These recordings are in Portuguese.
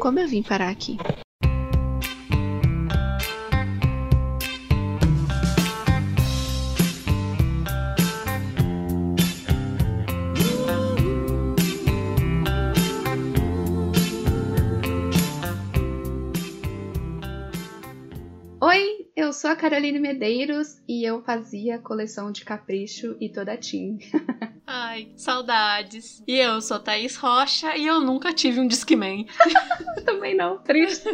Como eu vim parar aqui? Oi, eu sou a Caroline Medeiros e eu fazia coleção de capricho e toda Tim. Ai, saudades. E eu sou Thaís Rocha e eu nunca tive um Discman. Também não, triste.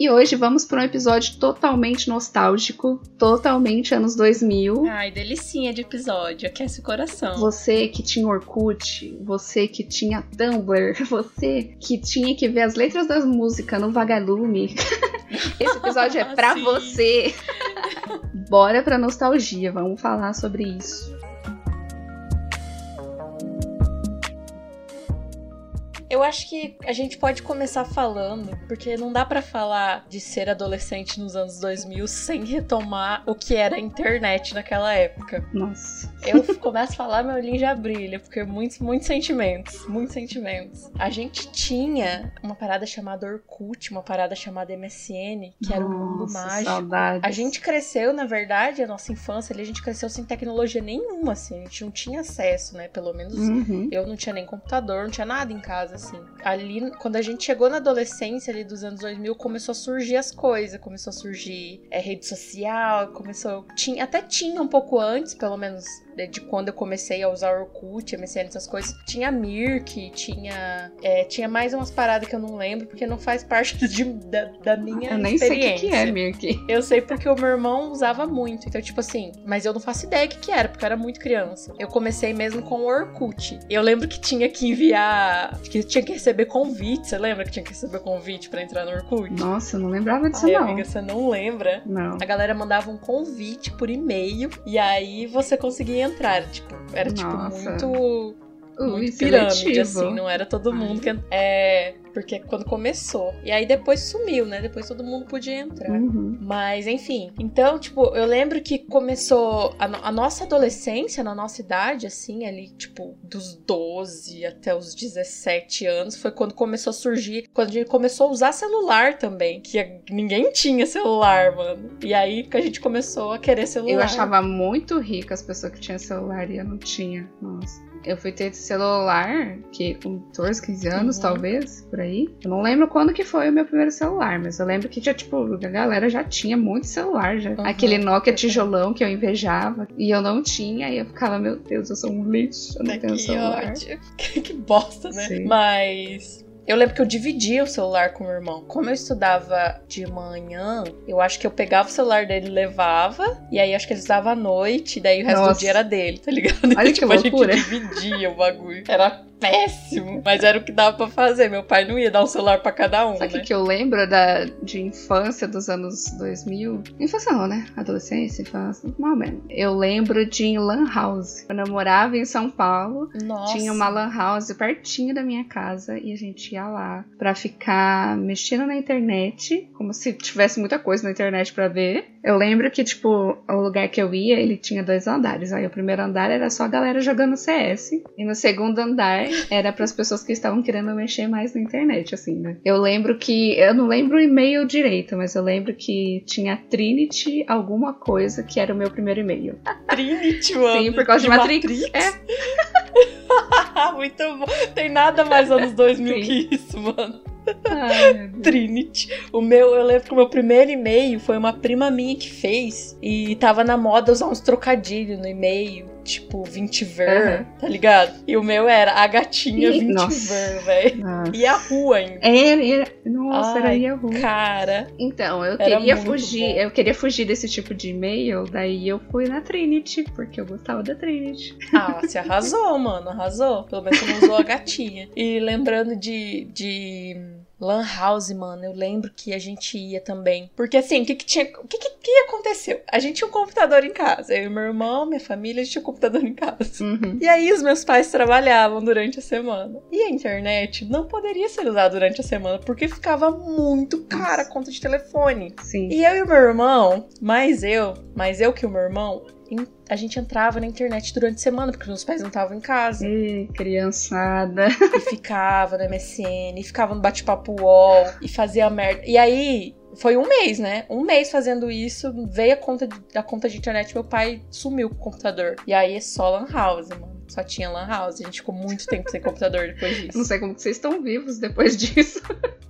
e hoje vamos para um episódio totalmente nostálgico, totalmente anos 2000. Ai, delicinha de episódio, aquece o coração. Você que tinha Orkut, você que tinha Tumblr, você que tinha que ver as letras das músicas no Vagalume. Esse episódio é pra Sim. você. Bora pra nostalgia, vamos falar sobre isso. Eu acho que a gente pode começar falando, porque não dá pra falar de ser adolescente nos anos 2000 sem retomar o que era a internet naquela época. Nossa. Eu começo a falar, meu olhinho já brilha, porque muitos, muitos sentimentos, muitos sentimentos. A gente tinha uma parada chamada Orkut, uma parada chamada MSN, que era um mundo mágico. Saudades. A gente cresceu, na verdade, a nossa infância ali, a gente cresceu sem tecnologia nenhuma, assim. A gente não tinha acesso, né? Pelo menos Uhum. eu não tinha nem computador, não tinha nada em casa, assim. Ali, quando a gente chegou na adolescência ali dos anos 2000, começou a surgir as coisas. Começou a surgir é, rede social, começou... Tinha, até tinha um pouco antes, pelo menos de, de quando eu comecei a usar Orkut, MSN, essas coisas. Tinha Mirk, tinha... é, tinha mais umas paradas que eu não lembro, porque não faz parte de- da, da minha Eu nem sei o que, experiência. que é, Mirk. Eu sei porque o meu irmão usava muito. Então, tipo assim, mas eu não faço ideia o que, que era, porque eu era muito criança. Eu comecei mesmo com o Orkut. Eu lembro que tinha que enviar. que tinha que receber convite. Você lembra que tinha que receber convite pra entrar no Orkut? Nossa, eu não lembrava disso Ai, não. amiga, você não lembra? Não. A galera mandava um convite por e-mail e aí você conseguia entrar. Tipo, era tipo Nossa. muito Ui, muito pirâmide, assim, não era todo mundo que. É. Porque quando começou. E aí depois sumiu, né? Depois todo mundo podia entrar. Uhum. Mas, enfim. Então, tipo, eu lembro que começou a, no- a nossa adolescência, na nossa idade, assim, ali, tipo, dos 12 até os 17 anos, foi quando começou a surgir, quando a gente começou a usar celular também. Que ninguém tinha celular, mano. E aí que a gente começou a querer celular. Eu achava muito rica as pessoas que tinham celular e eu não tinha. Nossa. Eu fui ter celular, que com 14, 15 anos, Uhum. talvez, por aí. Eu não lembro quando que foi o meu primeiro celular, mas eu lembro que já, tipo, a galera já tinha muito celular, já. Uhum. Aquele Nokia tijolão que eu invejava. E eu não tinha, e eu ficava, meu Deus, eu sou um lixo, eu não tenho que celular. ódio. que bosta, né? Sim. Mas. Eu lembro que eu dividia o celular com o meu irmão. Como eu estudava de manhã, eu acho que eu pegava o celular dele e levava. E aí acho que ele estudava à noite. E daí o resto Nossa. do dia era dele, tá ligado? Olha que tipo, loucura. a gente dividia o bagulho. Era péssimo. Mas era o que dava pra fazer. Meu pai não ia dar um celular pra cada um, Sabe o né? que, eu lembro da, de infância dos anos 2000? Infância não, né? Adolescência, infância, mal menos. Eu lembro de Lan House. Quando eu morava em São Paulo, Nossa. tinha uma Lan House pertinho da minha casa e a gente ia lá pra ficar mexendo na internet, como se tivesse muita coisa na internet pra ver. Eu lembro que, tipo, o lugar que eu ia, ele tinha dois andares. Aí o primeiro andar era só a galera jogando CS. E no segundo andar era para as pessoas que estavam querendo mexer mais na internet, assim, né? Eu lembro que. Eu não lembro o e-mail direito, mas eu lembro que tinha Trinity alguma coisa que era o meu primeiro e-mail. Trinity, mano. Sim, por causa de Matrix. É. Muito bom. Tem nada mais anos 2000 Sim. que isso, mano. Ai. Trinity. O meu, eu lembro que o meu primeiro e-mail foi uma prima minha que fez. E tava na moda usar uns trocadilhos no e-mail. Tipo, 20 ver, tá ligado? E o meu era a gatinha Ih, 20 nossa. ver, velho. E a rua ainda. Era, era, nossa, era Ai, Yahoo. Cara, Então, eu queria fugir, bom. eu queria fugir desse tipo de e-mail, daí eu fui na Trinity, porque eu gostava da Trinity. ah, você arrasou, mano, arrasou. Pelo menos você não usou a gatinha. E lembrando de, de Lan House, mano, eu lembro que a gente ia também. Porque assim, o que que tinha. O que que, que aconteceu? A gente tinha um computador em casa. Eu e meu irmão, minha família, a gente tinha um computador em casa. Uhum. E aí os meus pais trabalhavam durante a semana. E a internet não poderia ser usada durante a semana, porque ficava muito cara a conta de telefone. Sim. E eu e o meu irmão, mais eu, mais eu que o meu irmão, a gente entrava na internet durante a semana, porque meus pais não estavam em casa. Ih, criançada. E ficava no MSN, e ficava no bate-papo UOL, e fazia merda. E aí, foi um mês, né? Um mês fazendo isso, veio a conta de, a conta de internet, meu pai sumiu com o computador. E aí é só Lan House, mano. Só tinha Lan House. A gente ficou muito tempo sem computador depois disso. Não sei como que vocês estão vivos depois disso.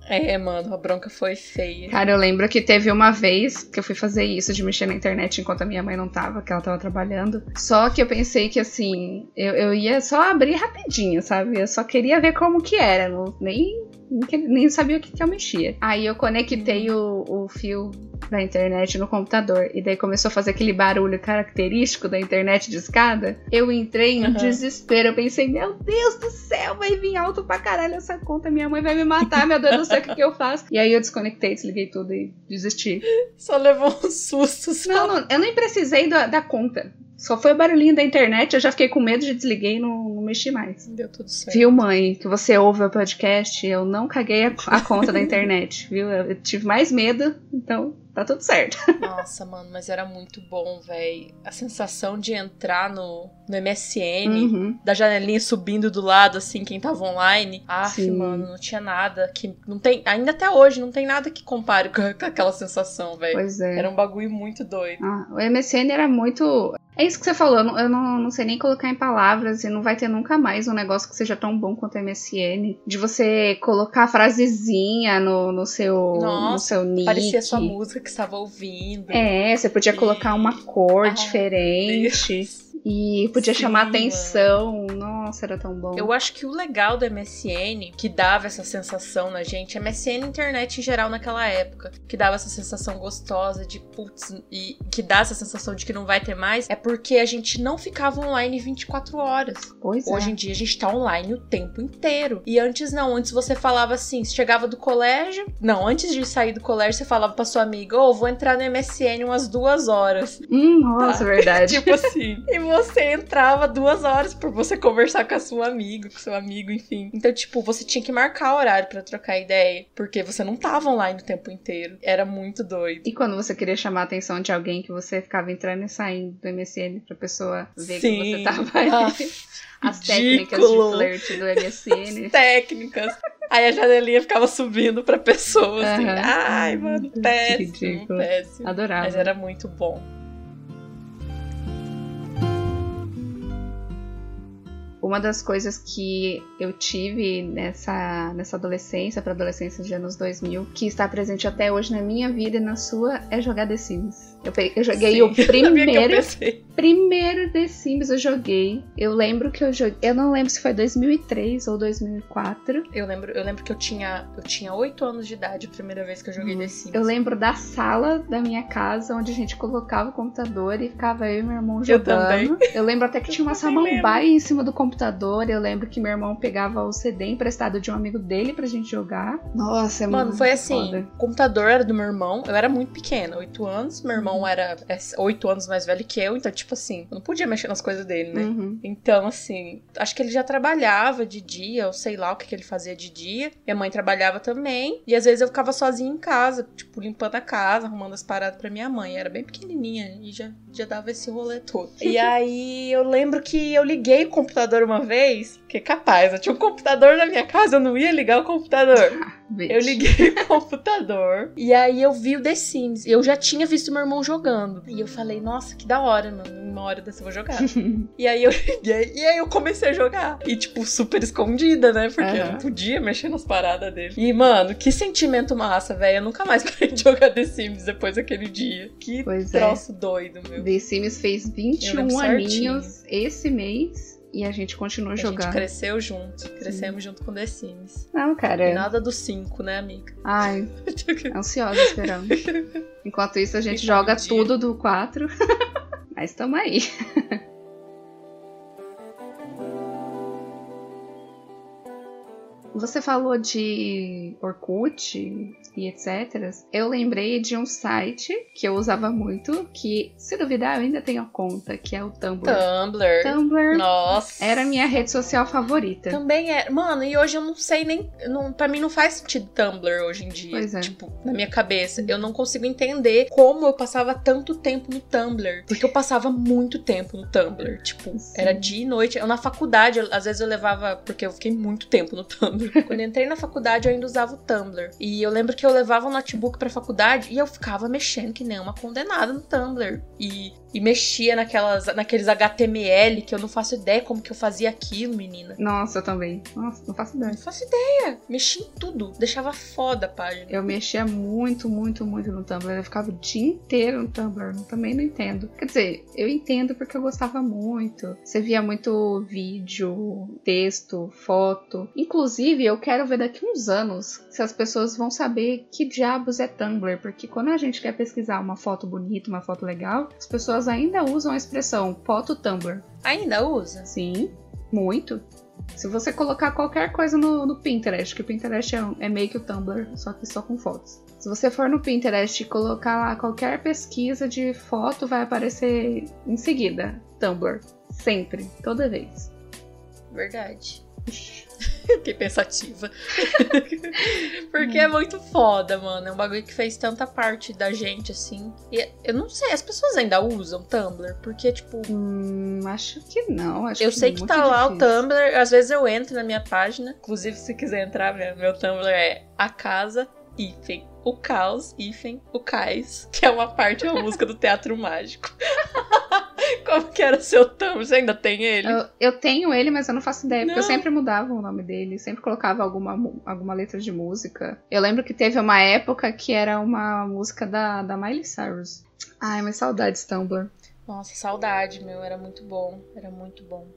É, mano, a bronca foi feia. Cara, eu lembro que teve uma vez que eu fui fazer isso de mexer na internet enquanto a minha mãe não tava, que ela tava trabalhando. Só que eu pensei que assim, eu, eu ia só abrir rapidinho, sabe? Eu só queria ver como que era. Não, nem nem sabia o que, que eu mexia. Aí eu conectei o, o fio da internet no computador e daí começou a fazer aquele barulho característico da internet de escada. Eu entrei em uhum. desespero. Eu pensei, meu Deus do céu, vai vir alto pra caralho essa conta. Minha mãe vai me matar, meu Deus do céu, o que, que eu faço? E aí eu desconectei, desliguei tudo e desisti. Só levou um susto. Só. Não, não, eu nem precisei da, da conta. Só foi o barulhinho da internet, eu já fiquei com medo de desliguei e não, não mexi mais. Deu tudo certo. Viu, mãe, que você ouve o podcast, eu não caguei a, a conta da internet, viu? Eu, eu tive mais medo, então tá tudo certo. Nossa, mano, mas era muito bom, velho. A sensação de entrar no, no MSN, uhum. da janelinha subindo do lado, assim, quem tava online. Ah, mano, não tinha nada que. Não tem. Ainda até hoje, não tem nada que compare com, com aquela sensação, velho. Pois é. Era um bagulho muito doido. Ah, o MSN era muito. É isso que você falou, eu, não, eu não, não, sei nem colocar em palavras e não vai ter nunca mais um negócio que seja tão bom quanto o MSN. De você colocar frasezinha no, no, seu, Nossa, no seu nick. Parecia sua música que estava ouvindo. É, você podia colocar uma cor ah, diferente. Deus. E podia Sim, chamar atenção. Mano. Nossa, era tão bom. Eu acho que o legal do MSN, que dava essa sensação na gente, MSN internet em geral naquela época, que dava essa sensação gostosa de putz, e que dá essa sensação de que não vai ter mais, é porque a gente não ficava online 24 horas. Pois Hoje é. em dia a gente tá online o tempo inteiro. E antes não, antes você falava assim, você chegava do colégio, não, antes de sair do colégio você falava pra sua amiga, ô, oh, vou entrar no MSN umas duas horas. Hum, nossa, tá? verdade. tipo assim. E você entrava duas horas por você conversar com a sua amiga, com seu amigo, enfim. Então, tipo, você tinha que marcar horário para trocar ideia, porque você não tava online o tempo inteiro. Era muito doido. E quando você queria chamar a atenção de alguém que você ficava entrando e saindo do MSN pra pessoa ver Sim. que você tava ali. Ah, As técnicas de flerte do MSN. As técnicas. Aí a janelinha ficava subindo pra pessoa, assim. Uhum. Ai, mano, péssimo, péssimo. Adorava. Mas era muito bom. Uma das coisas que eu tive nessa, nessa adolescência, para adolescência de anos 2000, que está presente até hoje na minha vida e na sua, é jogar The Sims. Eu, eu joguei Sim, o primeiro. primeiro The Sims eu joguei. Eu lembro que eu joguei. Eu não lembro se foi 2003 ou 2004. Eu lembro, eu lembro que eu tinha, eu tinha 8 anos de idade a primeira vez que eu joguei hum. The Sims. Eu lembro da sala da minha casa onde a gente colocava o computador e ficava eu e meu irmão jogando. Eu, eu lembro até que tinha uma samambaia em cima do computador. Eu lembro que meu irmão pegava o CD emprestado de um amigo dele pra gente jogar. Nossa, é Mano, foi assim: foda. o computador era do meu irmão. Eu era muito pequena, 8 anos. Meu irmão irmão era é, oito anos mais velho que eu, então, tipo assim, eu não podia mexer nas coisas dele, né? Uhum. Então, assim, acho que ele já trabalhava de dia, ou sei lá o que, que ele fazia de dia. Minha mãe trabalhava também. E às vezes eu ficava sozinha em casa, tipo, limpando a casa, arrumando as paradas pra minha mãe. era bem pequenininha e já, já dava esse rolê todo. e aí eu lembro que eu liguei o computador uma vez, que capaz, eu tinha um computador na minha casa, eu não ia ligar o computador. eu liguei o computador e aí eu vi o The Sims. Eu já tinha visto meu irmão jogando. E eu falei, nossa, que da hora, mano. Uma hora dessa eu vou jogar. e aí eu liguei, e aí eu comecei a jogar. E, tipo, super escondida, né? Porque uhum. eu não podia mexer nas paradas dele. E, mano, que sentimento massa, velho. Eu nunca mais parei de jogar The Sims depois daquele dia. Que pois é. troço é. doido, meu. The Sims fez 21 aninhos esse mês. E a gente continuou a jogando. A gente cresceu junto. Crescemos Sim. junto com The Sims. Não, cara. E nada do 5, né, amiga? Ai, ansiosa esperando. Enquanto isso, a gente joga tudo do 4. Mas tamo aí. Você falou de Orkut e etc. Eu lembrei de um site que eu usava muito, que, se duvidar, eu ainda tenho a conta, que é o Tumblr. Tumblr. Tumblr Nossa. era a minha rede social favorita. Também é. Mano, e hoje eu não sei nem. Não, pra mim não faz sentido Tumblr hoje em dia. Pois é. Tipo, na minha cabeça. Eu não consigo entender como eu passava tanto tempo no Tumblr. Porque eu passava muito tempo no Tumblr. Tipo, Sim. era dia e noite. Eu na faculdade, eu- às vezes eu levava. Porque eu fiquei muito tempo no Tumblr. Quando eu entrei na faculdade, eu ainda usava o Tumblr. E eu lembro que eu levava um notebook pra faculdade e eu ficava mexendo que nem uma condenada no Tumblr. E, e mexia naquelas, naqueles HTML que eu não faço ideia como que eu fazia aquilo, menina. Nossa, eu também. Nossa, não faço ideia. Não faço ideia. Mexi em tudo. Deixava foda a página. Eu mexia muito, muito, muito no Tumblr. Eu ficava o dia inteiro no Tumblr. Eu Também não entendo. Quer dizer, eu entendo porque eu gostava muito. Você via muito vídeo, texto, foto. Inclusive, eu quero ver daqui uns anos se as pessoas vão saber que diabos é Tumblr. Porque quando a gente quer pesquisar uma foto bonita, uma foto legal, as pessoas ainda usam a expressão foto Tumblr. Ainda usa? Sim, muito. Se você colocar qualquer coisa no, no Pinterest, que o Pinterest é, um- é meio que o Tumblr, só que só com fotos. Se você for no Pinterest e colocar lá qualquer pesquisa de foto, vai aparecer em seguida Tumblr. Sempre, toda vez. Verdade. Fiquei pensativa. Porque é muito foda, mano. É um bagulho que fez tanta parte da gente, assim. E eu não sei, as pessoas ainda usam Tumblr? Porque, tipo, Hum, acho que não. Acho eu sei que muito tá lá o difícil. Tumblr. Às vezes eu entro na minha página. Inclusive, se quiser entrar, meu, meu Tumblr é a casa, hífen, o caos, hífen, o cais. Que é uma parte, uma música do Teatro Mágico. Como que era o seu Tumblr? Você ainda tem ele? Eu, eu tenho ele, mas eu não faço ideia, porque eu Não. sempre mudava o nome dele, sempre colocava alguma, alguma letra de música. Eu lembro que teve uma época que era uma música da, da Miley Cyrus. Ai, mas saudades Tumblr. Nossa, saudade, meu. Era muito bom. Era muito bom.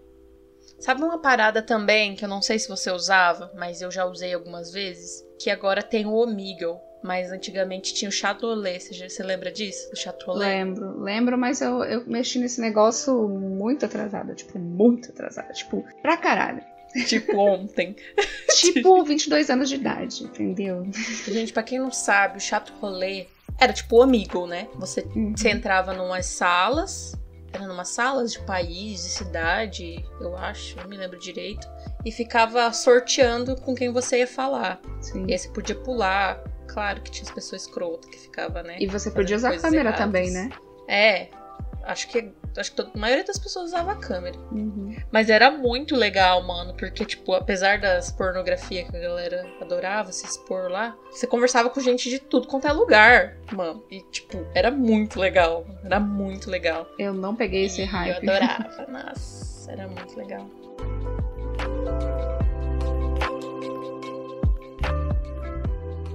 Sabe uma parada também que eu não sei se você usava, mas eu já usei algumas vezes? Que agora tem o Omegle. Mas antigamente tinha o Chateaulet. Você, você lembra disso? Do Chateaulet? Lembro, lembro, mas eu, eu mexi nesse negócio muito atrasada, tipo, muito atrasada, tipo, pra caralho. Tipo ontem. Tipo, 22 anos de idade, entendeu? Gente, pra quem não sabe, o Chateaulet era tipo o Omegle, né? Você, Uhum. você entrava numas salas. Era numas salas de país, de cidade, eu acho, não me lembro direito. E ficava sorteando com quem você ia falar. Sim. E aí você podia pular. Claro que tinha as pessoas escrotas que ficava, né? E você podia usar a câmera erradas. também, né? É. Acho que, acho que a maioria das pessoas usava a câmera. Uhum. Mas era muito legal, mano. Porque, tipo, apesar das pornografia que a galera adorava se expor lá, você conversava com gente de tudo quanto é lugar, mano. E, tipo, era muito legal. Era muito legal. Eu não peguei esse E hype. Eu adorava. Nossa, era muito legal.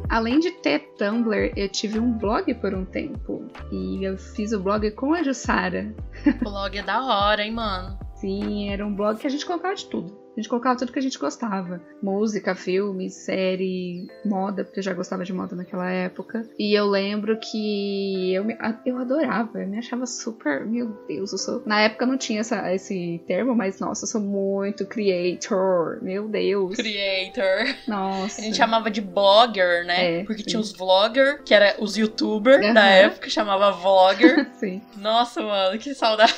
Além de ter Tumblr, eu tive um blog por um tempo. E eu fiz o blog com a Jussara. O blog é da hora, hein, mano. Sim, era um blog que a gente colocava de tudo. A gente colocava tudo que a gente gostava. Música, filme, série, moda, porque eu já gostava de moda naquela época. E eu lembro que eu, me- eu adorava, eu me achava super. Meu Deus, eu sou. Na época não tinha essa- esse termo, mas nossa, eu sou muito creator. Meu Deus. Creator. Nossa. A gente chamava de blogger, né? É, Porque sim. tinha os vlogger, que era os youtubers Aham. da época, chamava vlogger. Sim. Nossa, mano, que saudade.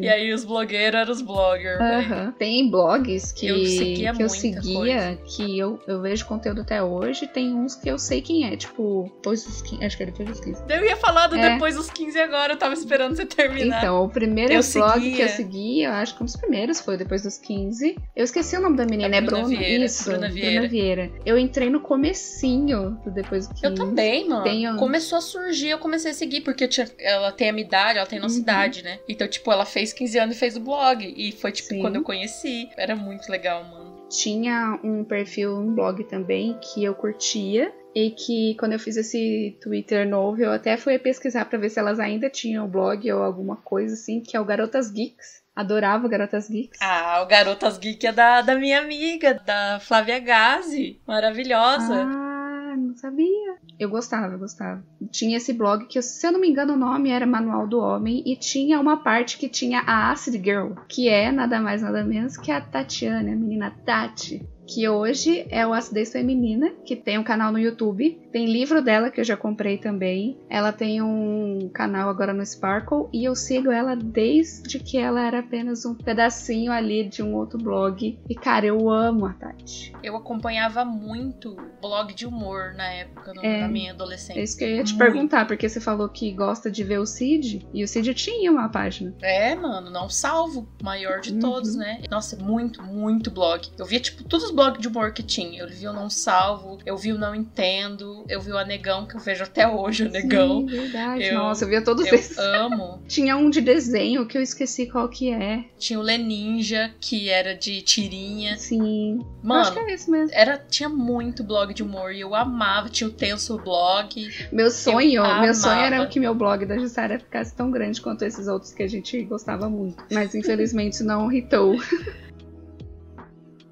E aí os blogueiros eram os bloggers. Aham. Tem blogs que Eu seguia que eu seguia, que eu, eu vejo conteúdo até hoje. Tem uns que eu sei quem é, tipo, depois dos 15, acho que é depois dos 15. Eu ia falar do É. depois dos 15 agora, eu tava esperando você terminar. Então, o primeiro Eu blog seguia. que eu segui, eu acho que um dos primeiros foi depois dos 15. Eu esqueci o nome da menina, A é Bruna Bruna. Vieira, Isso, Bruna Vieira. Vieira. Eu entrei no comecinho do depois dos 15. Eu também, mano. Tenho- Começou a surgir, eu comecei a seguir, porque tinha- ela tem a minha idade, ela tem a nossa Uhum. idade, né? Então, tipo, ela fez 15 anos e fez o blog. E foi, tipo, Sim. quando eu conheci. Era muito legal, mano. Tinha um perfil, um blog também que eu curtia. E que quando eu fiz esse Twitter novo, eu até fui pesquisar pra ver se elas ainda tinham o blog ou alguma coisa assim, que é o Garotas Geeks. Adorava Garotas Geeks. Ah, o Garotas Geek é da, da minha amiga, da Flávia Gazi. Maravilhosa. Ah, não sabia. Eu gostava, eu gostava. Tinha esse blog que, se eu não me engano, o nome era Manual do Homem. E tinha uma parte que tinha a Acid Girl, que é nada mais nada menos que a Tatiana, a menina Tati. Que hoje é o Acidez Feminina, que tem um canal no YouTube. Tem livro dela que eu já comprei também. Ela tem um canal agora no Sparkle e eu sigo ela desde que ela era apenas um pedacinho ali de um outro blog. E cara, eu amo a Tati. Eu acompanhava muito blog de humor na época, no, é, na minha adolescência. É isso que eu ia te muito. perguntar, porque você falou que gosta de ver o Cid, e o Cid tinha uma página. É, mano, não salvo, maior de uhum. todos, né? Nossa, muito, muito blog. Eu via, tipo, todos os blogs de humor que tinha. Eu vi o Não Salvo, eu vi o Não Entendo, eu vi o Anegão, que eu vejo até hoje, o Anegão. Sim, verdade. Eu, Nossa, eu via todos eu esses. Amo. tinha um de desenho que eu esqueci qual que é. Tinha o Leninja, que era de tirinha. Sim. Mano, acho que é esse mesmo. Era, tinha muito blog de humor e eu amava. Tinha o Tenso Blog. Meu sonho, meu sonho era que meu blog da Jussara ficasse tão grande quanto esses outros que a gente gostava muito. Mas infelizmente não hitou.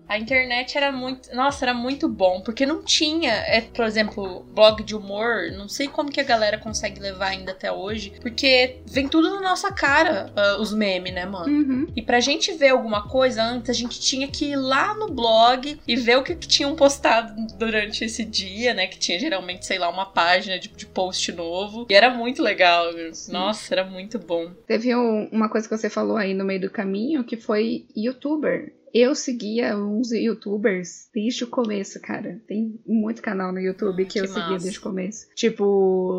A internet era muito. Nossa, era muito bom. Porque não tinha, é, por exemplo, blog de humor. Não sei como que a galera consegue levar ainda até hoje. Porque vem tudo na nossa cara, uh, os memes, né, mano? Uhum. E pra gente ver alguma coisa antes, a gente tinha que ir lá no blog e ver o que, que tinham postado durante esse dia, né? Que tinha geralmente, sei lá, uma página de, de post novo. E era muito legal. Nossa, era muito bom. Teve um, uma coisa que você falou aí no meio do caminho que foi youtuber. Eu seguia uns youtubers desde o começo, cara. Tem muito canal no YouTube que, que eu massa. seguia desde o começo. Tipo,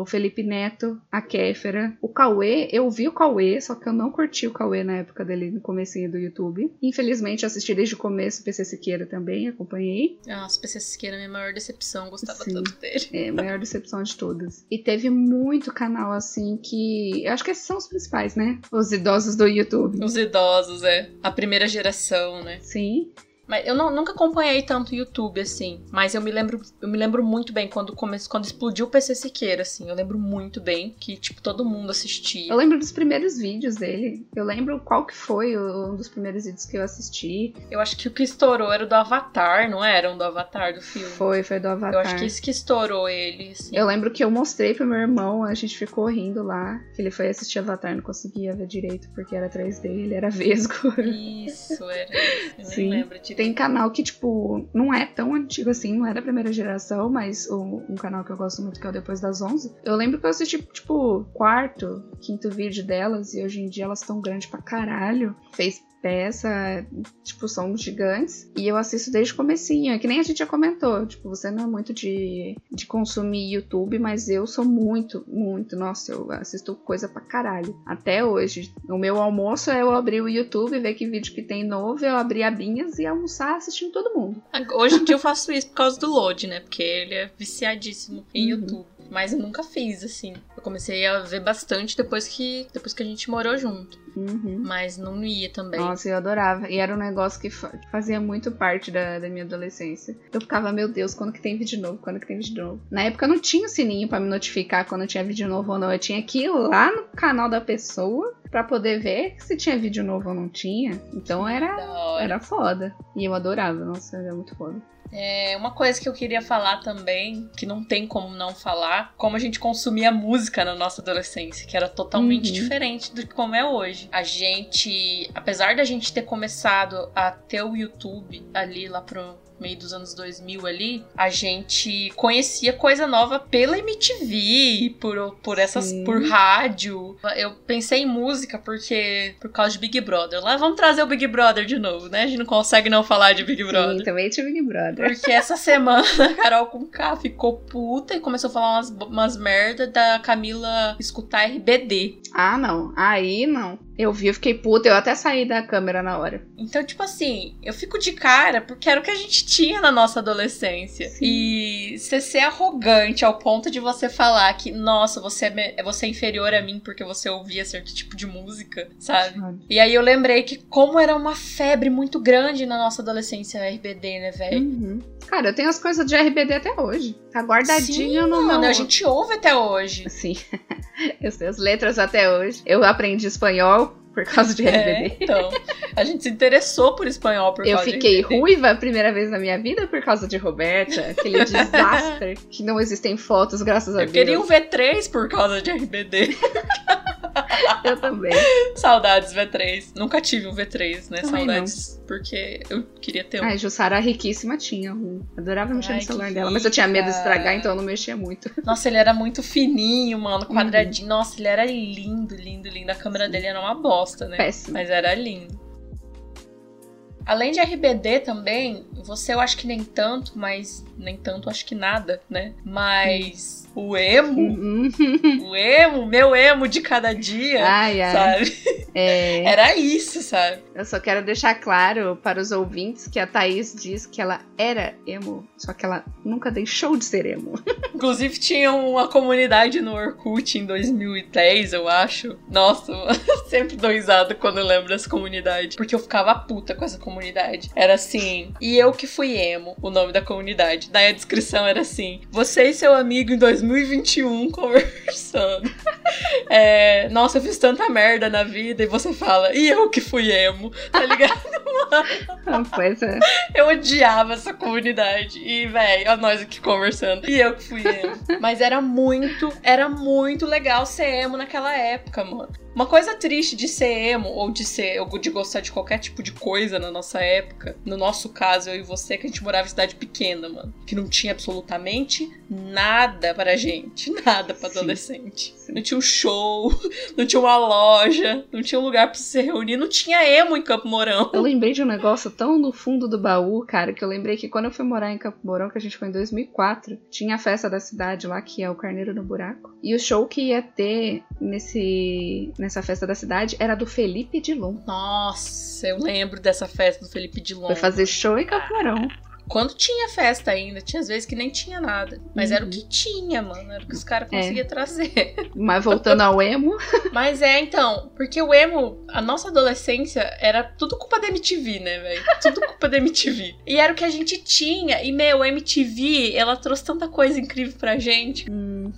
o Felipe Neto, a Kéfera, o Cauê. Eu vi o Cauê, só que eu não curti o Cauê na época dele, no comecinho do YouTube. Infelizmente, assisti desde o começo o PC Siqueira também, acompanhei. Nossa, PC Siqueira é a minha maior decepção, gostava Sim. tanto dele. É, a maior decepção de todas. E teve muito canal assim que. Eu acho que esses são os principais, né? Os idosos do YouTube. Os idosos, é. A primeira geração, né? Sim. Mas eu não, nunca acompanhei tanto YouTube, assim. Mas eu me lembro, eu me lembro muito bem quando, come, quando explodiu o PC Siqueira, assim. Eu lembro muito bem que, tipo, todo mundo assistia. Eu lembro dos primeiros vídeos dele. Eu lembro qual que foi um dos primeiros vídeos que eu assisti. Eu acho que o que estourou era o do Avatar, não era um do Avatar do filme? Foi, foi do Avatar. Eu acho que isso que estourou ele, assim. Eu lembro que eu mostrei pro meu irmão, a gente ficou rindo lá. Que ele foi assistir Avatar, não conseguia ver direito porque era 3D, ele era vesgo. Isso, era. Eu Sim. nem lembro direito tem canal que, tipo, não é tão antigo assim, não é da primeira geração, mas o, um canal que eu gosto muito, que é o Depois das 11. Eu lembro que eu assisti, tipo, quarto, quinto vídeo delas, e hoje em dia elas estão grandes pra caralho. Fez peça, tipo, são gigantes. E eu assisto desde o comecinho. É que nem a gente já comentou. Tipo, você não é muito de, de consumir YouTube, mas eu sou muito, muito. Nossa, eu assisto coisa pra caralho. Até hoje. O meu almoço é eu abrir o YouTube, ver que vídeo que tem novo, eu abrir abinhas e almoçar assistindo todo mundo. Hoje em dia eu faço isso por causa do load, né? Porque ele é viciadíssimo em uhum. YouTube. Mas eu nunca fiz, assim. Eu comecei a ver bastante depois que, depois que a gente morou junto. Uhum. Mas não ia também. Nossa, eu adorava. E era um negócio que fazia muito parte da, da minha adolescência. Eu ficava, meu Deus, quando que tem vídeo novo? Quando que tem vídeo novo? Na época eu não tinha o sininho para me notificar quando tinha vídeo novo ou não. Eu tinha que ir lá no canal da pessoa para poder ver se tinha vídeo novo ou não tinha. Então era, era foda. E eu adorava. Nossa, era muito foda. É, uma coisa que eu queria falar também, que não tem como não falar, como a gente consumia música na nossa adolescência, que era totalmente uhum. diferente do que como é hoje. A gente, apesar da gente ter começado a ter o YouTube ali lá pro meio dos anos 2000 ali, a gente conhecia coisa nova pela MTV, por, por essas Sim. por rádio. Eu pensei em música porque por causa de Big Brother. Lá vamos trazer o Big Brother de novo, né? A gente não consegue não falar de Big Brother. Sim, também tinha Big Brother. Porque essa semana a Carol com K ficou puta e começou a falar umas, umas merda da Camila escutar RBD. Ah, não. Aí não. Eu vi, eu fiquei puta, eu até saí da câmera na hora. Então, tipo assim, eu fico de cara porque era o que a gente tinha na nossa adolescência. Sim. E você ser arrogante ao ponto de você falar que, nossa, você é, você é inferior a mim porque você ouvia certo tipo de música, sabe? E aí eu lembrei que como era uma febre muito grande na nossa adolescência RBD, né, velho? Uhum. Cara, eu tenho as coisas de RBD até hoje. Tá guardadinho Sim, no mano, a gente ouve até hoje. Sim. eu sei as letras até hoje. Eu aprendi espanhol por causa de RBD. É, então, a gente se interessou por espanhol por eu causa Eu fiquei ruiva a primeira vez na minha vida por causa de Roberta, aquele desastre que não existem fotos, graças a eu Deus. Eu queria um V3 por causa de RBD. eu também. Saudades V3. Nunca tive um V3, né? Também Saudades. Porque eu queria ter um. Ai, Jussara riquíssima tinha um. Adorava mexer Ai, no celular dela, mas eu tinha medo de estragar, então eu não mexia muito. Nossa, ele era muito fininho, mano, Uhum. quadradinho. Nossa, ele era lindo, lindo, lindo. A câmera dele era uma bosta, né? Péssimo. Mas era lindo. Além de RBD também, você eu acho que nem tanto, mas nem tanto acho que nada, né? Mas o emo, Uhum. o emo, meu emo de cada dia, Ai, ai. sabe? É, Era isso, sabe? eu só quero deixar claro para os ouvintes que a Thaís diz que ela era emo, só que ela nunca deixou de ser emo. Inclusive tinha uma comunidade no Orkut em 2010, eu acho. Nossa, sempre dou risada quando eu lembro dessa comunidade. Porque eu ficava puta com essa comunidade. Era assim, e eu que fui emo, o nome da comunidade. Daí a descrição era assim: você e seu amigo em 2021 conversando. É, nossa, eu fiz tanta merda na vida. E você fala, e eu que fui emo, tá ligado? pois é. Eu odiava essa comunidade. E, velho, ó, nós aqui conversando. E eu que fui emo. Mas era muito, era muito legal ser emo naquela época, mano. Uma coisa triste de ser emo, ou de ser, ou de gostar de qualquer tipo de coisa na nossa época, no nosso caso, eu e você, que a gente morava em cidade pequena, mano. Que não tinha absolutamente nada pra gente. Nada pra adolescente. Sim. Não tinha um show, não tinha uma loja, não tinha um lugar pra se reunir, não tinha emo em Campo Mourão. Eu lembrei de um negócio tão no fundo do baú, cara, que eu lembrei que quando eu fui morar em Campo Mourão, que a gente foi em 2004, tinha a festa da cidade lá, que é o Carneiro no Buraco. E o show que ia ter nesse, nessa festa da cidade era do Felipe Dilon. Nossa, eu lembro dessa festa do Felipe Dilon. Foi fazer show em Campo Mourão. Quando tinha festa ainda, tinha às vezes que nem tinha nada. Mas era o Uhum. que tinha, mano. Era o que os caras É. conseguiam trazer. Mas voltando ao emo, Mas é, então, porque o emo, a nossa adolescência era tudo culpa da MTV, né, velho? Tudo culpa da MTV. E era o que a gente tinha. E, meu, a MTV, ela trouxe tanta coisa incrível pra gente. hum.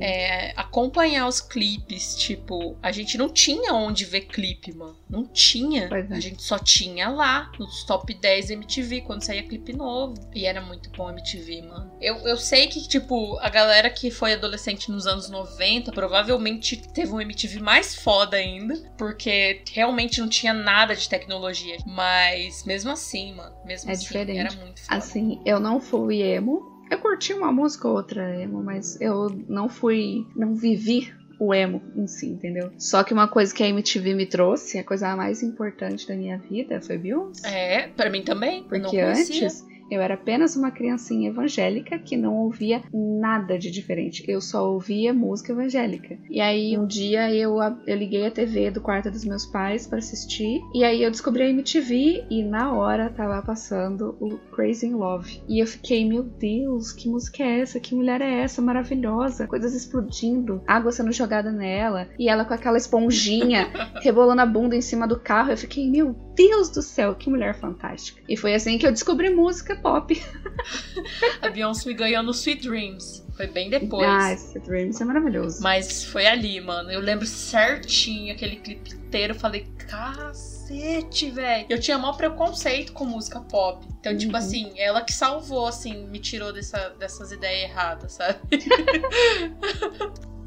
É, acompanhar os clipes, tipo, a gente não tinha onde ver clipe, mano. Não tinha. É. A gente só tinha lá, nos top 10 MTV, quando saía clipe novo. E era muito bom MTV, mano. Eu, eu sei que, tipo, a galera que foi adolescente nos anos 90 provavelmente teve um MTV mais foda ainda, porque realmente não tinha nada de tecnologia. Mas mesmo assim, mano, mesmo É assim, diferente. era muito foda. Assim, eu não fui emo. Eu curti uma música ou outra emo, mas eu não fui. Não vivi o emo em si, entendeu? Só que uma coisa que a MTV me trouxe, a coisa mais importante da minha vida foi Beyoncé. É, pra mim também. Porque antes eu era apenas uma criancinha evangélica que não ouvia nada de diferente. Eu só ouvia música evangélica. E aí um dia eu, eu liguei a TV do quarto dos meus pais para assistir. E aí eu descobri a MTV e na hora tava passando o Crazy in Love. E eu fiquei, meu Deus, que música é essa? Que mulher é essa? Maravilhosa. Coisas explodindo, água sendo jogada nela. E ela com aquela esponjinha rebolando a bunda em cima do carro. Eu fiquei, meu Deus do céu, que mulher fantástica. E foi assim que eu descobri música pop. A Beyoncé me ganhou no Sweet Dreams. Foi bem depois. Ah, esse Dreams é maravilhoso. Mas foi ali, mano. Eu lembro certinho aquele clipe inteiro. Eu falei, cacete, velho. Eu tinha maior preconceito com música pop. Então, tipo Uhum. assim, ela que salvou, assim, me tirou dessa, dessas ideias erradas, sabe?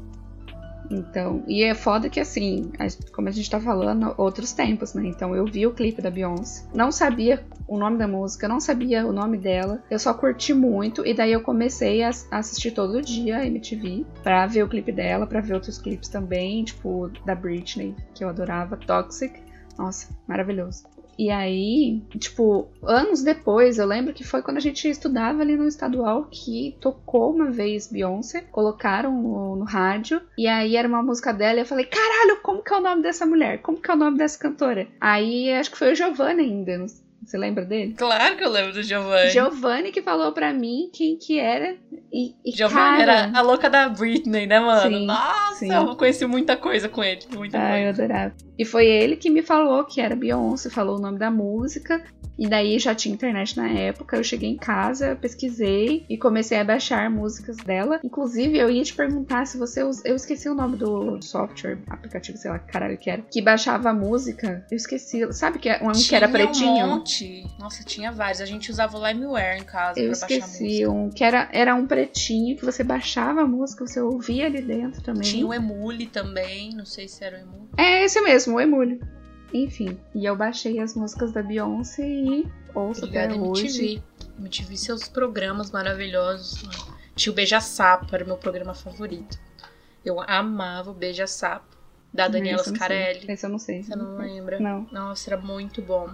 Então, e é foda que assim, como a gente tá falando, outros tempos, né? Então eu vi o clipe da Beyoncé, não sabia o nome da música, não sabia o nome dela, eu só curti muito e daí eu comecei a assistir todo dia a MTV pra ver o clipe dela, pra ver outros clipes também, tipo da Britney, que eu adorava, Toxic. Nossa, maravilhoso. E aí, tipo, anos depois, eu lembro que foi quando a gente estudava ali no estadual que tocou uma vez Beyoncé, colocaram no, no rádio, e aí era uma música dela, e eu falei, caralho, como que é o nome dessa mulher? Como que é o nome dessa cantora? Aí acho que foi o Giovanni ainda, você lembra dele? Claro que eu lembro do Giovanni. Giovanni que falou pra mim quem que era. E, e Giovanni cara, era a louca da Britney, né, mano? Sim, Nossa, sim. eu conheci muita coisa com ele. Muita Ah, eu coisa. adorava. E foi ele que me falou que era Beyoncé, falou o nome da música. E daí já tinha internet na época. Eu cheguei em casa, pesquisei e comecei a baixar músicas dela. Inclusive, eu ia te perguntar se você. Us... Eu esqueci o nome do software, aplicativo, sei lá, caralho que era. Que baixava a música. Eu esqueci. Sabe que é um tinha que era pretinho? Um monte. Nossa, tinha vários. A gente usava o LimeWare em casa eu pra esqueci baixar música. um que era, era um pretinho que você baixava a música, você ouvia ali dentro também. Tinha o Emule também. Não sei se era o Emule. É esse mesmo, o Emule. Enfim, e eu baixei as músicas da Beyoncé e ouço Obrigada, até hoje. MTV. MTV, seus programas maravilhosos. mano. Tinha o Beija Sapo, era o meu programa favorito. Eu amava o Beija Sapo, da Daniela não. Scarelli. Esse eu não sei. Você não lembra? Não. Nossa, era muito bom.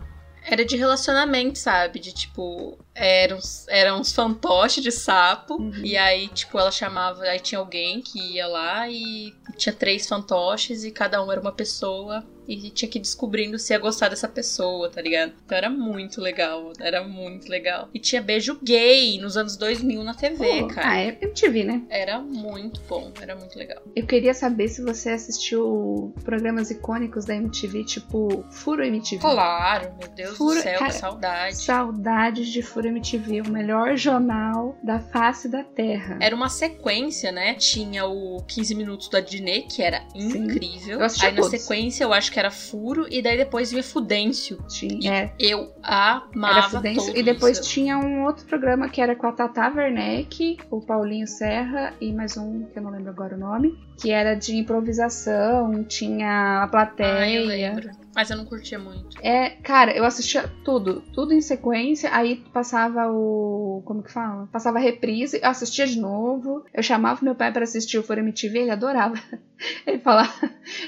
Era de relacionamento, sabe? De tipo, eram, uns- eram uns fantoches de sapo. Uhum. E aí, tipo, ela chamava. Aí tinha alguém que ia lá e tinha três fantoches e cada um era uma pessoa. E tinha que ir descobrindo se ia gostar dessa pessoa, tá ligado? Então era muito legal. Era muito legal. E tinha beijo gay nos anos 2000 na TV, Pô, cara. Ah, é MTV, né? Era muito bom, era muito legal. Eu queria saber se você assistiu programas icônicos da MTV, tipo Furo MTV. Claro, meu Deus Furo- do céu, cara, saudade. Saudades de Furo MTV, o melhor jornal da face da Terra. Era uma sequência, né? Tinha o 15 minutos da Dinê, que era incrível. Aí na todos. sequência eu acho que era Furo e daí depois vinha Fudêncio. Tinha, é, Eu era amava Fudêncio. todo E depois isso. tinha um outro programa que era com a Tata Werneck, o Paulinho Serra e mais um que eu não lembro agora o nome, que era de improvisação, tinha a Ah, eu plateia. lembro. Mas eu não curtia muito. É, cara, eu assistia tudo, tudo em sequência, aí passava o. Como que fala? Passava a reprise, eu assistia de novo. Eu chamava meu pai pra assistir o Fora MTV, ele adorava. Ele falava,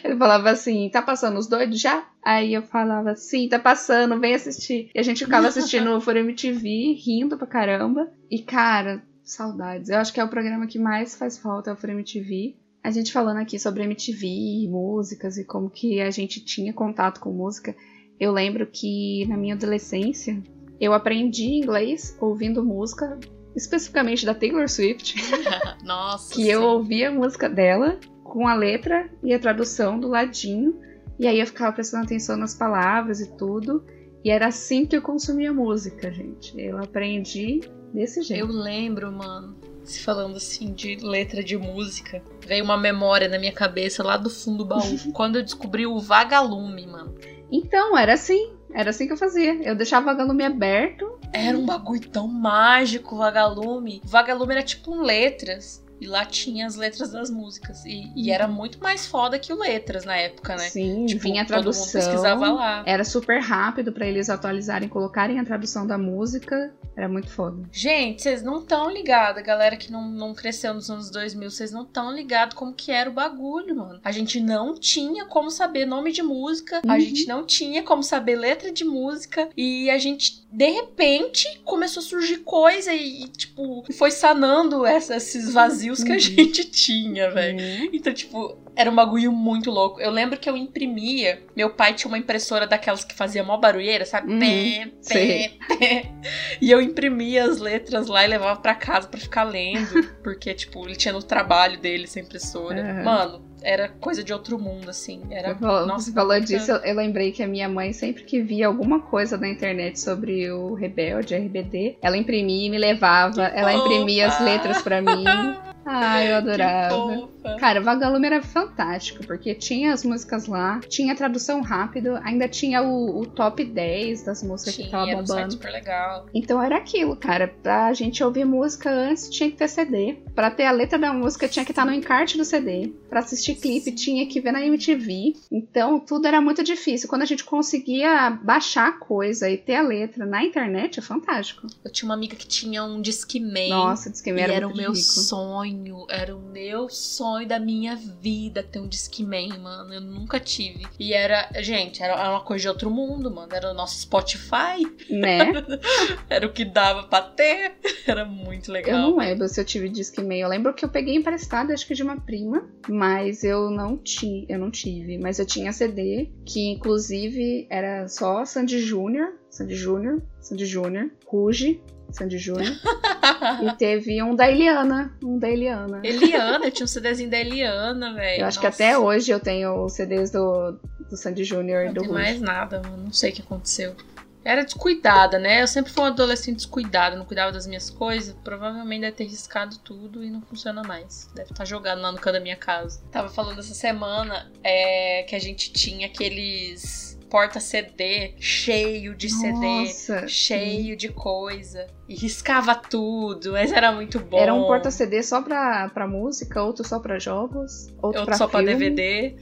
ele falava assim: tá passando os doidos já? Aí eu falava, sim, tá passando, vem assistir. E a gente ficava assistindo o Fora MTV, rindo pra caramba. E, cara, saudades. Eu acho que é o programa que mais faz falta, é o Fora MTV. A gente falando aqui sobre MTV, músicas e como que a gente tinha contato com música. Eu lembro que na minha adolescência eu aprendi inglês ouvindo música, especificamente da Taylor Swift, Nossa. que sim. eu ouvia a música dela com a letra e a tradução do ladinho, e aí eu ficava prestando atenção nas palavras e tudo, e era assim que eu consumia música, gente. Eu aprendi desse Eu jeito. lembro, mano. Se falando assim de letra de música, veio uma memória na minha cabeça lá do fundo do baú. quando eu descobri o Vagalume, mano. Então, era assim. Era assim que eu fazia. Eu deixava o vagalume aberto. Era um bagulho tão mágico, o Vagalume. O Vagalume era tipo um letras. E lá tinha as letras das músicas. E, e era muito mais foda que o letras na época, né? Sim, Tipo, vinha a tradução. pesquisava lá. Era super rápido pra eles atualizarem, colocarem a tradução da música. Era muito foda. Gente, vocês não estão ligados, galera que não, não cresceu nos anos 2000, vocês não estão ligados como que era o bagulho, mano. A gente não tinha como saber nome de música, a Uhum. gente não tinha como saber letra de música, e a gente, de repente, começou a surgir coisa e, tipo, foi sanando essa- esses vazios que a Uhum. gente tinha, velho. Então, tipo, era um bagulho muito louco. Eu lembro que eu imprimia. Meu pai tinha uma impressora daquelas que fazia mó barulheira, sabe? Uhum, Pé, pé, pé. E eu imprimia as letras lá e levava pra casa pra ficar lendo. Porque, tipo, ele tinha no trabalho dele essa impressora. Uhum. Mano, era coisa de outro mundo, assim. Era. Falou, nossa, você falou disso, eu, eu lembrei que a minha mãe, sempre que via alguma coisa na internet sobre o Rebelde, RBD, ela imprimia e me levava. Ela imprimia as fofa! letras pra mim. Ai, eu adorava. Cara, Vagalume era fantástico, porque tinha as músicas lá, tinha tradução rápido, ainda tinha o, o top 10 das músicas que tava Tinha, era um bombando. super legal. Então era aquilo, cara. Pra gente ouvir música antes tinha que ter CD. Pra ter a letra da música tinha que estar no encarte do CD. Pra assistir clipe tinha que ver na MTV. Então tudo era muito difícil. Quando a gente conseguia baixar coisa e ter a letra na internet, é fantástico. Eu tinha uma amiga que tinha um Discman. Nossa, E era, era o meu rico. sonho, era o meu sonho da minha vida ter um Discman, mano. Eu nunca tive. E era, gente, era uma coisa de outro mundo, mano. Era o nosso Spotify, Né? era o que dava pra ter. Era muito Eu legal. não lembro se eu tive Discman. Eu lembro que eu peguei emprestado, acho que de uma prima, mas eu não tinha, eu não tive. Mas eu tinha CD, que inclusive era só Sandy Júnior, Sandy Júnior, Sandy Júnior, Ruge, Sandy Júnior. e teve um da Eliana, um da Eliana. Eliana, eu tinha um CDzinho da Eliana, velho. Eu acho que Nossa, até hoje eu tenho os CDs do, do Sandy Júnior e Não do tem Ruge. mais nada, mano. Não sei o que aconteceu. Era descuidada, né? Eu sempre fui uma adolescente descuidada, não cuidava das minhas coisas. Provavelmente deve ter riscado tudo e não funciona mais. Deve estar jogado lá no canto da minha casa. Tava falando essa semana é, que a gente tinha aqueles porta-CD cheio de Nossa, CD, cheio de coisa. E riscava tudo, mas era muito bom. Era um porta-CD só pra, pra música, outro só pra jogos, outro, outro pra só pra filme. DVD.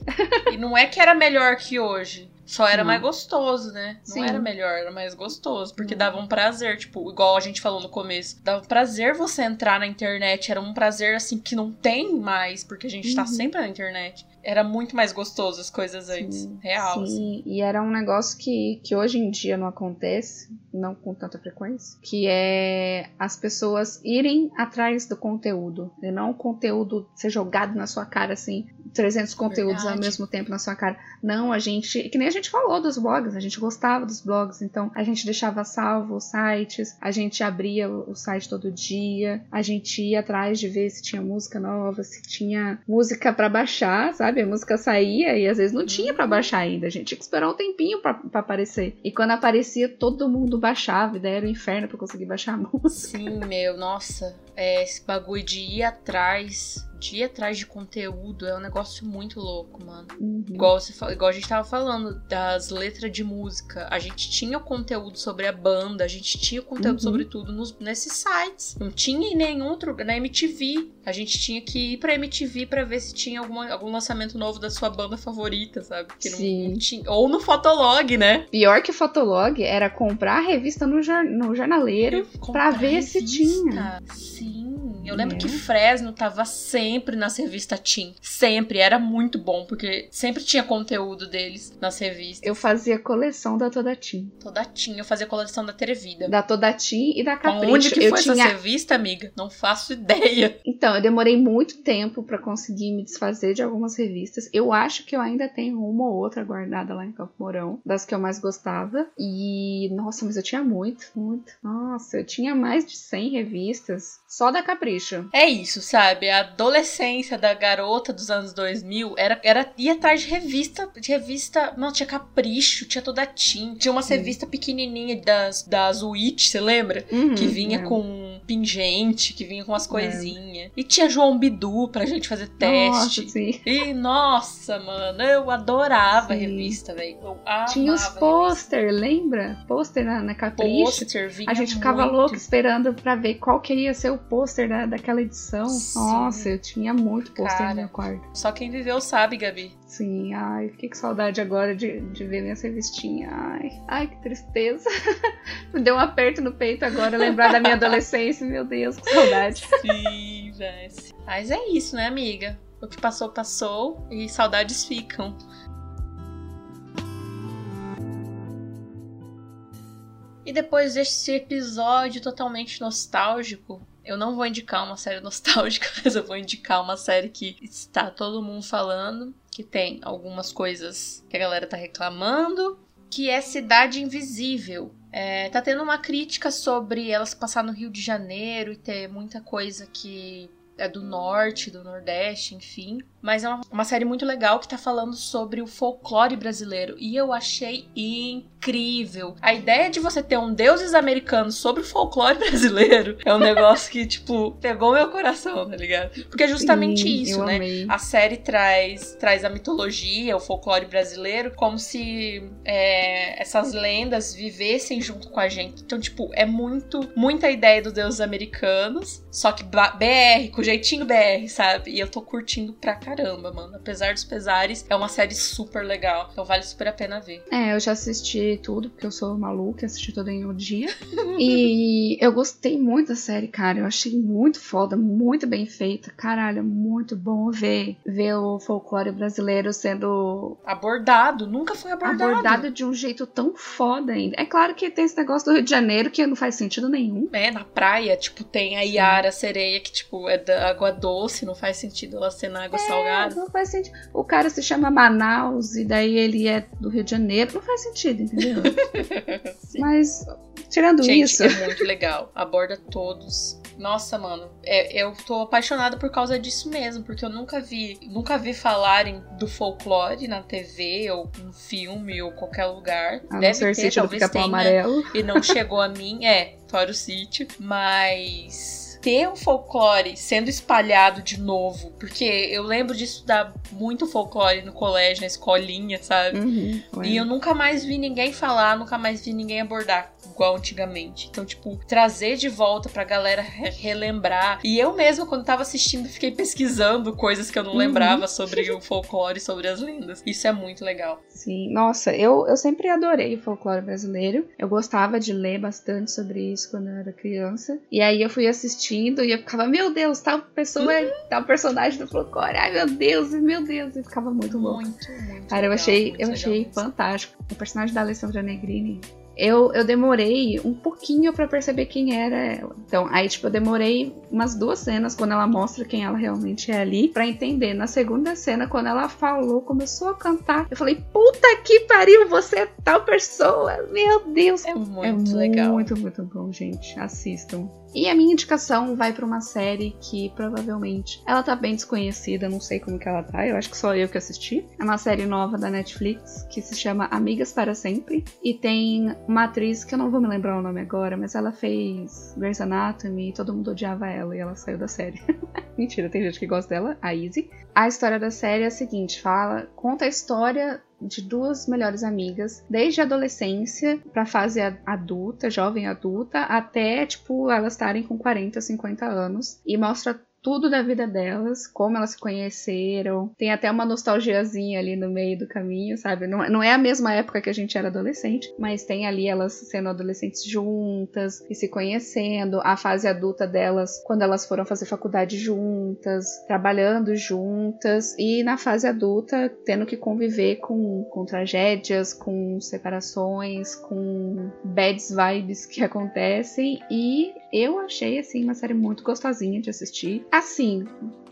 e não é que era melhor que hoje. Só era Não. mais gostoso, né? Não Sim. era melhor, era mais gostoso. Porque Não. dava um prazer, tipo, igual a gente falou no começo. Dava um prazer você entrar na internet. Era um prazer, assim, que não tem mais, porque a gente tá Uhum. sempre na internet. Era muito mais gostoso as coisas antes. Sim, Real. assim. Sim, e era um negócio que, que hoje em dia não acontece, não com tanta frequência, que é as pessoas irem atrás do conteúdo, e não o conteúdo ser jogado na sua cara assim, 300 conteúdos ao Verdade. mesmo tempo na sua cara. Não, a gente, que nem a gente falou dos blogs, a gente gostava dos blogs, então a gente deixava salvo os sites, a gente abria o o site todo dia, a gente ia atrás de ver se tinha música nova, se tinha música pra baixar, sabe? A música saía e às vezes não tinha pra baixar ainda, a gente tinha que esperar um tempinho pra pra aparecer. E quando aparecia, todo mundo baixava, e daí era o inferno pra conseguir baixar a música. Sim, meu, nossa. É, esse bagulho de ir atrás, de ir atrás de conteúdo é um negócio muito louco, mano. Uhum. Igual, você, igual a gente tava falando das letras de música. A gente tinha o conteúdo sobre a banda, a gente tinha o conteúdo Uhum. sobre tudo nos, nesses sites. Não tinha em nenhum outro. Na MTV. A gente tinha que ir pra MTV pra ver se tinha alguma, algum lançamento novo da sua banda favorita, sabe? Porque não, Sim. não tinha. Ou no Fotolog, né? Pior que Fotolog era comprar a revista no, jor- no jornaleiro Comprar ver se revista. Sim. Eu lembro É. que Fresno tava sempre nas revistas Tim. Sempre. Era muito bom, porque sempre tinha conteúdo deles nas revistas. Eu fazia coleção da Toda Tim. Toda Tim. Eu fazia coleção da Televida. Da Toda Tim e da Capricho. Onde que eu foi tinha... essa revista, amiga? Não faço ideia. Então, eu demorei muito tempo pra conseguir me desfazer de algumas revistas. Eu acho que eu ainda tenho uma ou outra guardada lá em Campo Mourão, das que eu mais gostava. E, nossa, mas eu tinha muito, muito. Nossa, eu tinha mais de 100 revistas só da Capricho. É isso, sabe? A adolescência da garota dos anos 2000 era, era ir atrás de revista, de revista, não, tinha Capricho, tinha toda Tim, tinha uma revista pequenininha das, das Witch, você lembra? Uhum, Que vinha é. com pingente, que vinha com umas coisinhas. E tinha João Bidu pra gente fazer teste. Nossa, sim. E nossa, mano, eu adorava a Sim. revista, velho. Tinha os a pôster, lembra? Pôster na, na Capricho. Pôster, vinha A gente ficava muito. louco esperando pra ver qual que ia ser o pôster da, daquela edição. Sim. Nossa, eu tinha muito pôster no meu quarto. Só quem viveu sabe, Gabi. Sim, ai, com saudade agora de, de ver minha revistinha. Ai, ai, que tristeza. Me deu um aperto no peito agora lembrar da minha adolescência. Meu Deus, que saudade. Sim, velho. Mas é isso, né, amiga? O que passou, passou e saudades ficam. E depois desse episódio totalmente nostálgico, eu não vou indicar uma série nostálgica, mas eu vou indicar uma série que está todo mundo falando, que tem algumas coisas que a galera tá reclamando, que é Cidade Invisível. É, tá tendo uma crítica sobre elas passar no Rio de Janeiro e ter muita coisa que é do norte, do nordeste, enfim. Mas é uma, uma série muito legal que tá falando sobre o folclore brasileiro. E eu achei incrível. A ideia de você ter um deuses americanos sobre o folclore brasileiro é um negócio que, tipo, pegou meu coração, tá ligado? Porque é justamente Sim, isso, né? amei. A série traz, traz a mitologia, o folclore brasileiro, como se é, essas lendas vivessem junto com a gente. Então, tipo, é muito, muita ideia dos deuses americanos, só que BR, com jeitinho BR, sabe? E eu tô curtindo pra caramba, mano. Apesar dos pesares, é uma série super legal. Então vale super a pena ver. É, eu já assisti tudo, porque eu sou maluca, assisti tudo em um dia. e eu gostei muito da série, cara. Eu achei muito foda, muito bem feita. Caralho, muito bom ver, ver o folclore brasileiro sendo Abordado, nunca foi abordado. abordado de um jeito tão foda ainda. É claro que tem esse negócio do Rio de Janeiro que não faz sentido nenhum. É, na praia, tipo, tem a Yara, sereia, que, tipo, é da água doce, não faz sentido ela ser na água salgada. Não faz sentido. O cara se chama Manaus e daí ele é do Rio de Janeiro. Não faz sentido, entendeu? Mas, tirando Gente, isso. é muito legal. Aborda todos Nossa, mano, é, eu tô apaixonada por causa disso mesmo, porque eu nunca vi, nunca vi falarem do folclore na TV ou no filme ou qualquer lugar. A Deve ter, talvez tenha, Amarelo. e não chegou a mim, é, fora o sítio, mas ter um folclore sendo espalhado de novo, porque eu lembro de estudar muito folclore no colégio, na escolinha, sabe? Uhum, E eu nunca mais vi ninguém falar, nunca mais vi ninguém abordar igual antigamente. Então, tipo, trazer de volta pra galera re- relembrar. E eu mesma, quando tava assistindo, fiquei pesquisando coisas que eu não Uhum. lembrava sobre o folclore, sobre as lendas. Isso é muito legal. Sim, nossa, eu, eu sempre adorei o folclore brasileiro. Eu gostava de ler bastante sobre isso quando eu era criança. E aí eu fui assistindo e eu ficava, meu Deus, tal pessoa é tal personagem do folclore. Ai, meu Deus, meu Deus. E ficava muito louco. Muito. Cara, eu legal, achei, muito eu achei fantástico. O personagem da Alessandra Negrini. Eu, eu demorei um pouquinho pra perceber quem era ela. Então, aí, tipo, eu demorei umas duas cenas quando ela mostra quem ela realmente é ali pra entender. Na segunda cena, quando ela falou, começou a cantar, eu falei, puta que pariu, você é tal pessoa. Meu Deus. É muito é legal. muito, muito bom, gente. Assistam. E a minha indicação vai pra uma série que provavelmente ela tá bem desconhecida, não sei como que ela tá, eu acho que só eu que assisti. É uma série nova da Netflix que se chama Amigas para Sempre e tem uma atriz que eu não vou me lembrar o nome agora, mas ela fez Grey's Anatomy e todo mundo odiava ela e ela saiu da série. Mentira, tem gente que gosta dela, a Izzy. A história da série é a seguinte, fala, conta a história de duas melhores amigas, desde a adolescência fase a- adulta, jovem adulta, até, tipo, elas estarem com 40, 50 anos. E mostra tudo da vida delas, como elas se conheceram. Tem até uma nostalgiazinha ali no meio do caminho, sabe? Não, não é a mesma época que a gente era adolescente, mas tem ali elas sendo adolescentes juntas e se conhecendo, a fase adulta delas quando elas foram fazer faculdade juntas, trabalhando juntas e na fase adulta tendo que conviver com, com tragédias, com separações, com bad vibes que acontecem e eu achei assim uma série muito gostosinha de assistir. Assim,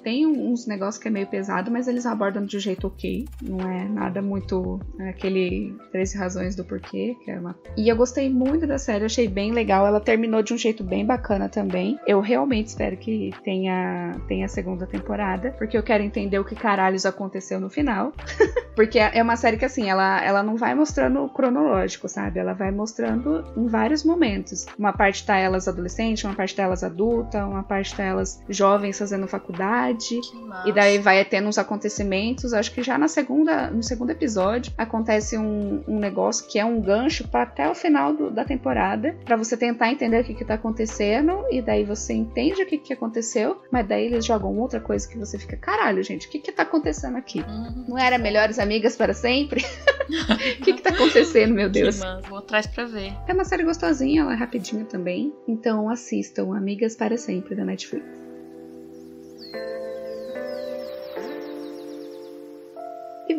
tem uns negócios que é meio pesado, mas eles abordam de um jeito ok. Não é nada muito é aquele 13 razões do porquê, que é uma. E eu gostei muito da série, achei bem legal. Ela terminou de um jeito bem bacana também. Eu realmente espero que tenha, tenha segunda temporada, porque eu quero entender o que caralhos aconteceu no final. porque é uma série que assim, ela, ela não vai mostrando cronológico, sabe? Ela vai mostrando em vários momentos. Uma parte tá elas adolescentes, uma parte delas adulta, uma parte delas jovens fazendo faculdade. Massa. E daí vai tendo uns acontecimentos. Acho que já na segunda, no segundo episódio acontece um, um negócio que é um gancho para até o final do- da temporada, para você tentar entender o que, que tá acontecendo. E daí você entende o que, que aconteceu, mas daí eles jogam outra coisa que você fica, caralho, gente, o que, que tá acontecendo aqui? Uhum. Não era melhores amigas para sempre? O que, que tá acontecendo, meu Deus? Vou atrás pra ver. É uma série gostosinha, ela é rapidinha também. Então assistam Amigas para Sempre da Netflix.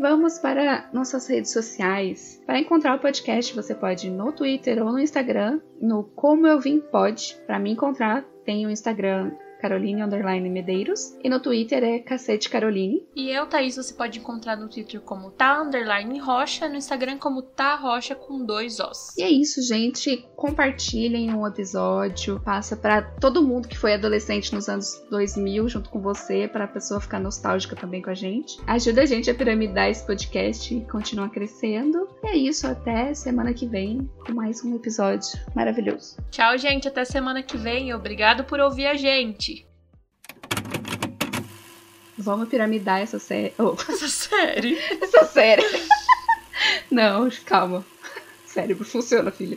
Vamos para nossas redes sociais. Para encontrar o podcast, você pode ir no Twitter ou no Instagram, no Como Eu Vim Pod. Para me encontrar, tem o Instagram Caroline Underline Medeiros e no Twitter é Cacete Caroline. E eu, Thaís, você pode encontrar no Twitter como tá underline rocha, no Instagram como tá rocha com dois Os. E é isso, gente. Compartilhem o episódio. Passa pra todo mundo que foi adolescente nos anos 2000 junto com você, para a pessoa ficar nostálgica também com a gente. Ajuda a gente a piramidar esse podcast e continuar crescendo. E é isso, até semana que vem com mais um episódio maravilhoso. Tchau, gente. Até semana que vem. Obrigado por ouvir a gente. Vamos piramidar essa série. Oh, Essa série. essa série. Não, calma. Cérebro funciona, filha.